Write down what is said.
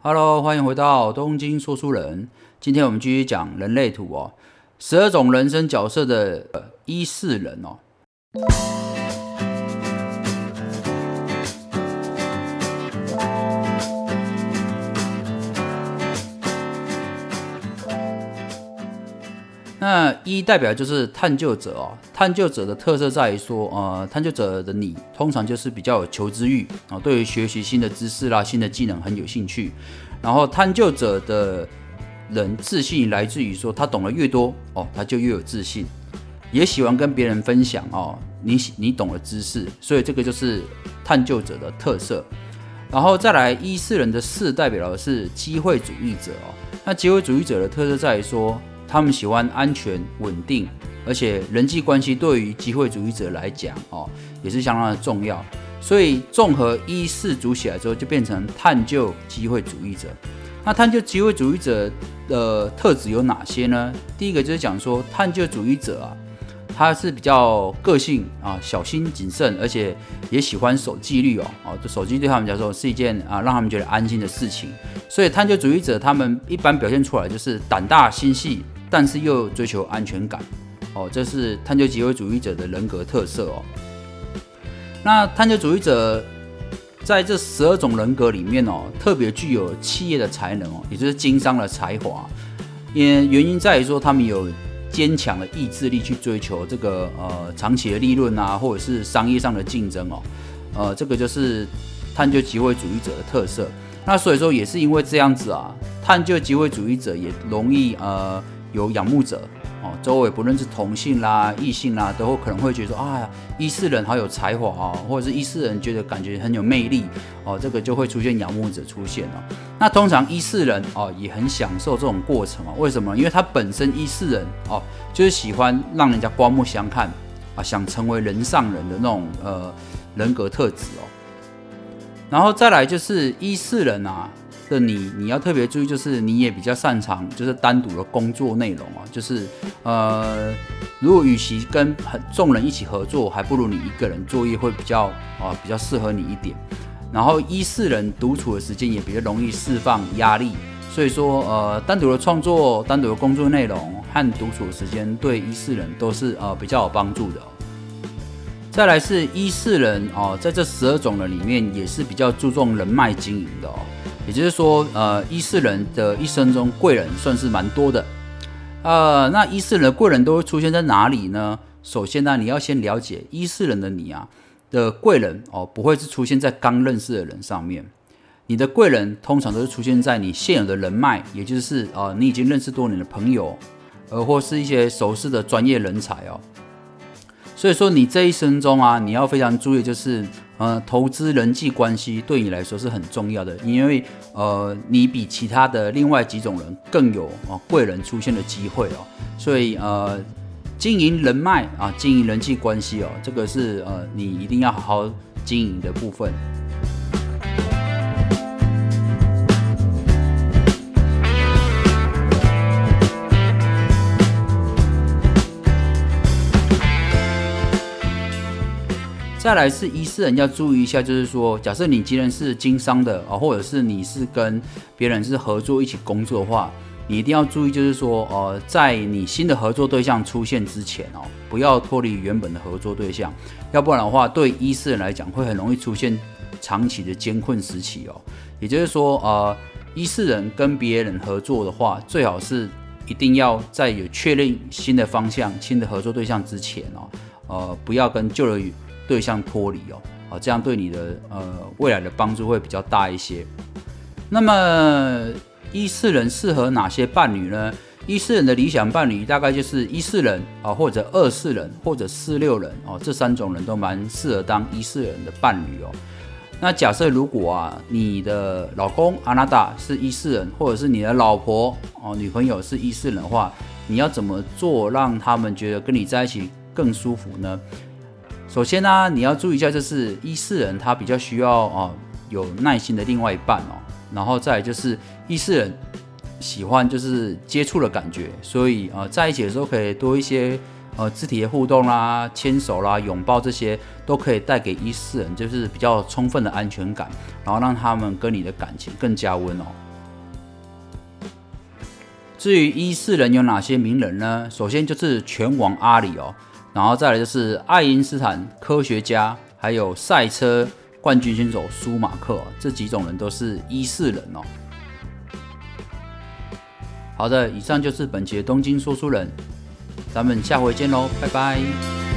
Hello，欢迎回到东京说书人。今天我们继续讲人类图哦，十二种人生角色的一四人哦。那一代表就是探究者哦，探究者的特色在于说，呃，探究者的你通常就是比较有求知欲啊，对于学习新的知识啦、新的技能很有兴趣。然后探究者的人自信来自于说，他懂得越多哦，他就越有自信，也喜欢跟别人分享哦，你你懂的知识，所以这个就是探究者的特色。然后再来一四人的四代表的是机会主义者哦，那机会主义者的特色在于说。他们喜欢安全稳定，而且人际关系对于机会主义者来讲哦，也是相当的重要。所以综合一四组起来之后，就变成探究机会主义者。那探究机会主义者的特质有哪些呢？第一个就是讲说，探究主义者啊，他是比较个性啊，小心谨慎，而且也喜欢守纪律哦。哦，守纪律对他们来说是一件啊，让他们觉得安心的事情。所以探究主义者他们一般表现出来就是胆大心细。但是又追求安全感，哦，这是探究机会主义者的人格特色哦。那探究主义者在这十二种人格里面哦，特别具有企业的才能哦，也就是经商的才华。也原因在于说，他们有坚强的意志力去追求这个呃长期的利润啊，或者是商业上的竞争哦。呃，这个就是探究机会主义者的特色。那所以说，也是因为这样子啊，探究机会主义者也容易呃。有仰慕者哦，周围不论是同性啦、异性啦，都会可能会觉得说啊，一四人好有才华哦，或者是一四人觉得感觉很有魅力哦，这个就会出现仰慕者出现哦。那通常一四人哦也很享受这种过程哦，为什么？因为他本身一四人哦，就是喜欢让人家刮目相看啊，想成为人上人的那种呃人格特质哦。然后再来就是一四人啊。的你，你要特别注意，就是你也比较擅长，就是单独的工作内容啊，就是呃，如果与其跟很众人一起合作，还不如你一个人作业会比较啊，比较适合你一点。然后一四人独处的时间也比较容易释放压力，所以说呃，单独的创作、单独的工作内容和独处的时间对一四人都是呃比较有帮助的。再来是一四人哦，在这十二种人里面也是比较注重人脉经营的哦。也就是说，呃，一四人的一生中贵人算是蛮多的，呃，那一四人的贵人都会出现在哪里呢？首先呢，你要先了解一四人的你啊的贵人哦，不会是出现在刚认识的人上面，你的贵人通常都是出现在你现有的人脉，也就是呃，你已经认识多年的朋友，呃，或是一些熟识的专业人才哦。所以说，你这一生中啊，你要非常注意，就是呃，投资人际关系对你来说是很重要的，因为呃，你比其他的另外几种人更有啊贵人出现的机会哦。所以呃，经营人脉啊，经营人际关系哦，这个是呃，你一定要好好经营的部分。再来是一四人要注意一下，就是说，假设你今天是经商的啊，或者是你是跟别人是合作一起工作的话，你一定要注意，就是说，呃，在你新的合作对象出现之前哦，不要脱离原本的合作对象，要不然的话，对一四人来讲会很容易出现长期的艰困时期哦。也就是说，呃，一四人跟别人合作的话，最好是一定要在有确认新的方向、新的合作对象之前哦，呃，不要跟旧的。对象脱离哦，啊，这样对你的呃未来的帮助会比较大一些。那么一四人适合哪些伴侣呢？一四人的理想伴侣大概就是一四人啊，或者二四人，或者四六人哦，这三种人都蛮适合当一四人的伴侣哦。那假设如果啊，你的老公阿娜达是一四人，或者是你的老婆哦，女朋友是一四人的话，你要怎么做让他们觉得跟你在一起更舒服呢？首先呢，你要注意一下，就是一四人他比较需要哦有耐心的另外一半哦，然后再就是一四人喜欢就是接触的感觉，所以呃在一起的时候可以多一些呃肢体的互动啦、牵手啦、拥抱这些都可以带给一四人就是比较充分的安全感，然后让他们跟你的感情更加温哦。至于一四人有哪些名人呢？首先就是拳王阿里哦，然后再来就是爱因斯坦科学家，还有赛车冠军选手舒马克，这几种人都是一四人哦。好的，以上就是本期的东京说书人，咱们下回见喽，拜拜。